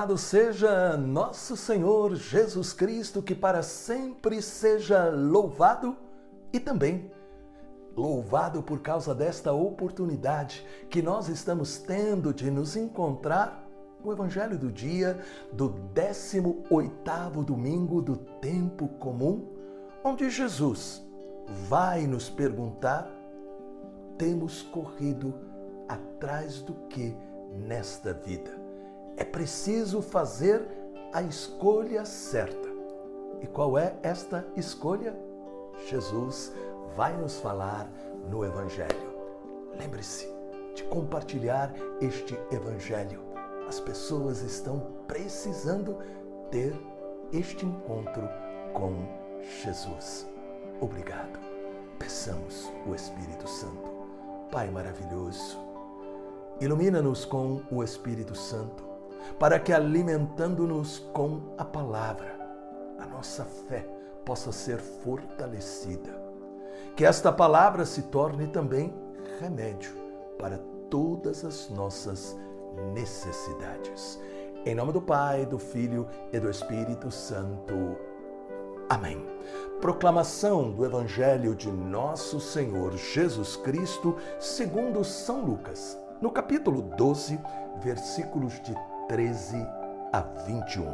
Louvado seja nosso Senhor Jesus Cristo, que para sempre seja louvado e também louvado por causa desta oportunidade que nós estamos tendo de nos encontrar no Evangelho do dia do 18º domingo do tempo comum, onde Jesus vai nos perguntar: temos corrido atrás do que nesta vida? É preciso fazer a escolha certa. E qual é esta escolha? Jesus vai nos falar no Evangelho. Lembre-se de compartilhar este Evangelho. As pessoas estão precisando ter este encontro com Jesus. Obrigado. Peçamos o Espírito Santo. Pai maravilhoso, ilumina-nos com o Espírito Santo para que alimentando-nos com a palavra, a nossa fé possa ser fortalecida. Que esta palavra se torne também remédio para todas as nossas necessidades. Em nome do Pai, do Filho e do Espírito Santo. Amém. Proclamação do Evangelho de Nosso Senhor Jesus Cristo, segundo São Lucas, no capítulo 12, versículos de 13 a 21.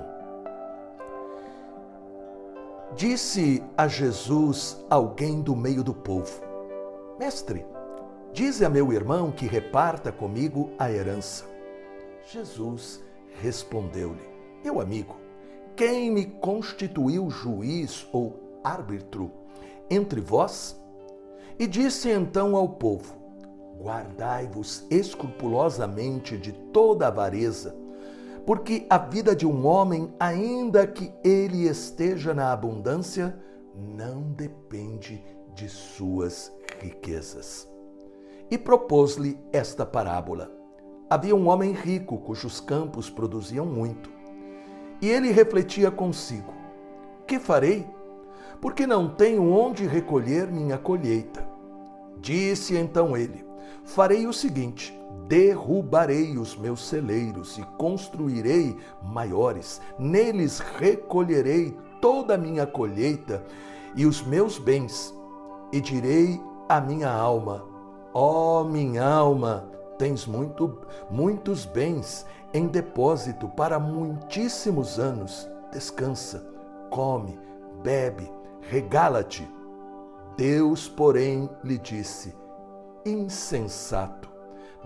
Disse a Jesus alguém do meio do povo: Mestre, dize a meu irmão que reparta comigo a herança. Jesus respondeu-lhe: Meu amigo, quem me constituiu juiz ou árbitro entre vós? E disse então ao povo: Guardai-vos escrupulosamente de toda avareza porque a vida de um homem, ainda que ele esteja na abundância, não depende de suas riquezas. E propôs-lhe esta parábola. Havia um homem rico cujos campos produziam muito. E ele refletia consigo: Que farei? Porque não tenho onde recolher minha colheita. Disse então ele: Farei o seguinte: derrubarei os meus celeiros e construirei maiores. Neles recolherei toda a minha colheita e os meus bens. E direi à minha alma: Ó oh, minha alma, tens muito, muitos bens em depósito para muitíssimos anos. Descansa, come, bebe, regala-te. Deus, porém, lhe disse: Insensato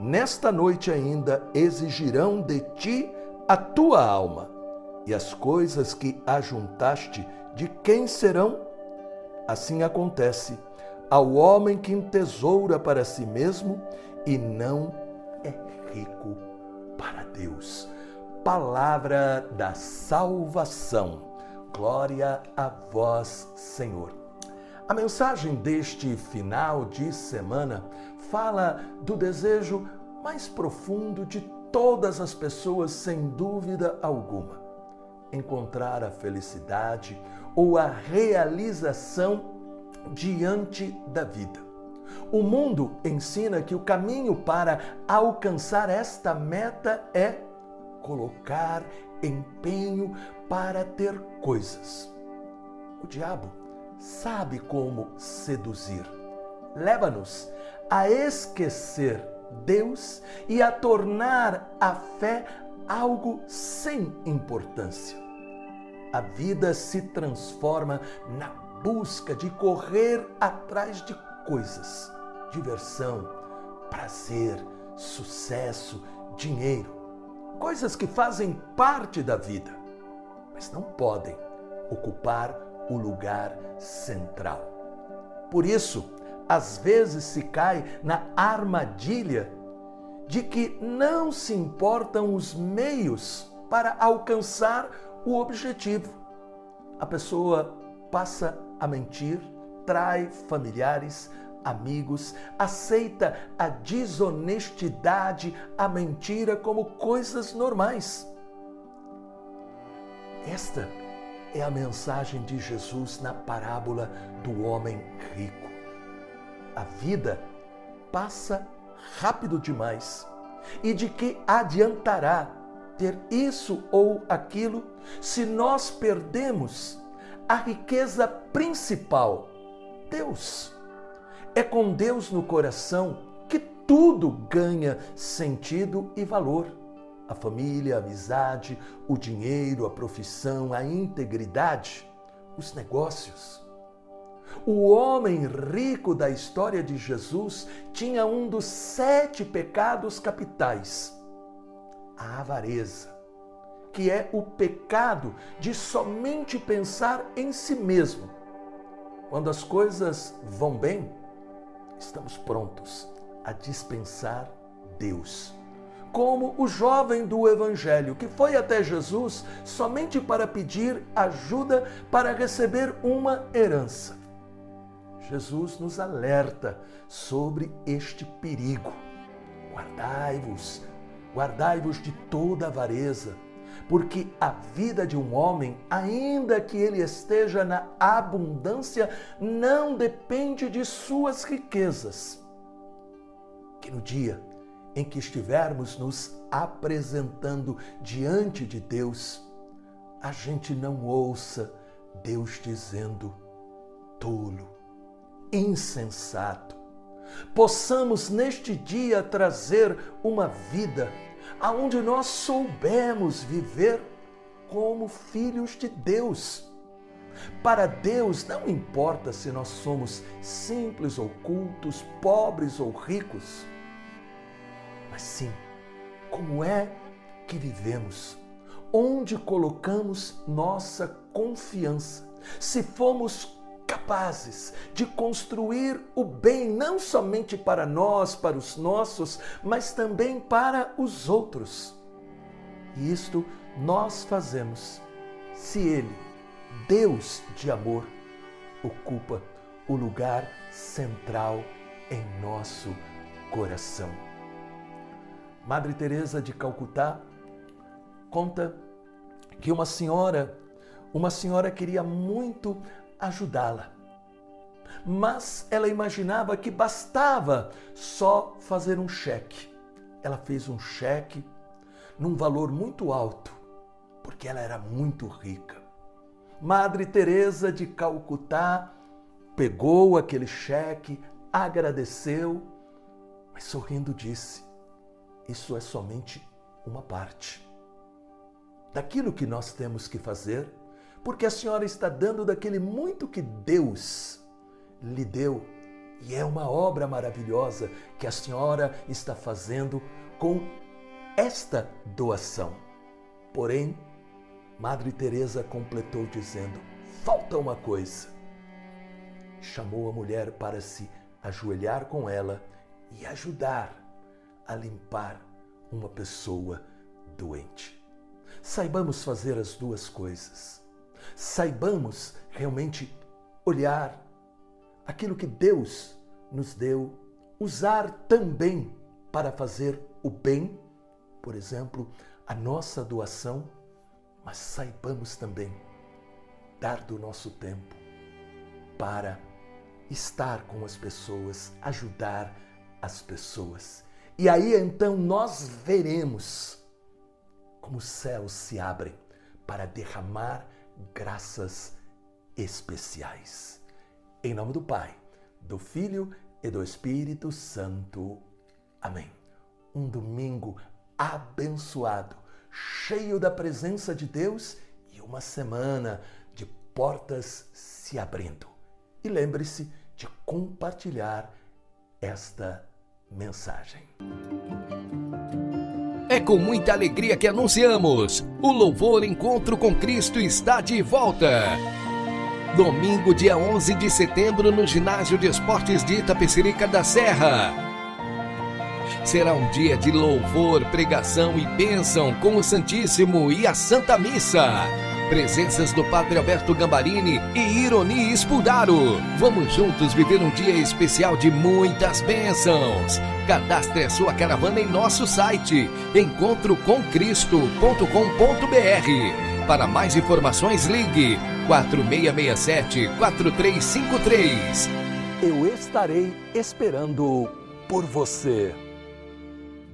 nesta noite ainda exigirão de ti a tua alma, e as coisas que ajuntaste, de quem serão? Assim acontece ao homem que entesoura para si mesmo e não é rico para Deus. Palavra da salvação. Glória a vós, Senhor. A mensagem deste final de semana fala do desejo mais profundo de todas as pessoas, sem dúvida alguma. Encontrar a felicidade ou a realização diante da vida. O mundo ensina que o caminho para alcançar esta meta é colocar empenho para ter coisas. O diabo sabe como seduzir. Leva-nos a esquecer Deus e a tornar a fé algo sem importância. A vida se transforma na busca de correr atrás de coisas, diversão, prazer, sucesso, dinheiro, coisas que fazem parte da vida, mas não podem ocupar o lugar central. Por isso, às vezes se cai na armadilha de que não se importam os meios para alcançar o objetivo. A pessoa passa a mentir, trai familiares, amigos, aceita a desonestidade, a mentira como coisas normais. Esta é a mensagem de Jesus na parábola do homem rico. A vida passa rápido demais. E de que adiantará ter isso ou aquilo, se nós perdemos a riqueza principal, Deus. É com Deus no coração que tudo ganha sentido e valor. A família, a amizade, o dinheiro, a profissão, a integridade, os negócios. O homem rico da história de Jesus tinha um dos sete pecados capitais: a avareza, que é o pecado de somente pensar em si mesmo. Quando as coisas vão bem, estamos prontos a dispensar Deus. Como o jovem do Evangelho que foi até Jesus somente para pedir ajuda para receber uma herança. Jesus nos alerta sobre este perigo. Guardai-vos, guardai-vos de toda avareza, porque a vida de um homem, ainda que ele esteja na abundância, não depende de suas riquezas. Que no dia em que estivermos nos apresentando diante de Deus, a gente não ouça Deus dizendo: tolo insensato. Possamos neste dia trazer uma vida aonde nós soubemos viver como filhos de Deus. Para Deus não importa se nós somos simples ou cultos, pobres ou ricos, mas sim como é que vivemos, onde colocamos nossa confiança, se fomos capazes de construir o bem não somente para nós, para os nossos, mas também para os outros. E isto nós fazemos se Ele, Deus de amor, ocupa o lugar central em nosso coração. Madre Teresa de Calcutá conta que uma senhora, uma senhora queria muito ajudá-la. Mas ela imaginava que bastava só fazer um cheque. Ela fez um cheque num valor muito alto, porque ela era muito rica. Madre Teresa de Calcutá pegou aquele cheque, agradeceu, mas sorrindo disse: Isso é somente uma parte. Daquilo que nós temos que fazer porque a senhora está dando daquele muito que Deus lhe deu. E é uma obra maravilhosa que a senhora está fazendo com esta doação. Porém, Madre Teresa completou dizendo: falta uma coisa. Chamou a mulher para se ajoelhar com ela e ajudar a limpar uma pessoa doente. Saibamos fazer as duas coisas saibamos realmente olhar aquilo que Deus nos deu, usar também para fazer o bem, por exemplo, a nossa doação, mas saibamos também dar do nosso tempo para estar com as pessoas, ajudar as pessoas. E aí então nós veremos como os céus se abrem para derramar graças especiais. Em nome do Pai, do Filho e do Espírito Santo. Amém. Um domingo abençoado, cheio da presença de Deus e uma semana de portas se abrindo. E lembre-se de compartilhar esta mensagem. É com muita alegria que anunciamos: o Louvor Encontro com Cristo está de volta. Domingo, dia 11 de setembro, no Ginásio de Esportes de Itapecerica da Serra. Será um dia de louvor, pregação e bênção com o Santíssimo e a Santa Missa. Presenças do Padre Alberto Gambarini e Ironi Espudaro. Vamos juntos viver um dia especial de muitas bênçãos. Cadastre a sua caravana em nosso site encontroComCristo.com.br. Para mais informações, ligue 4667 4353. Eu estarei esperando por você.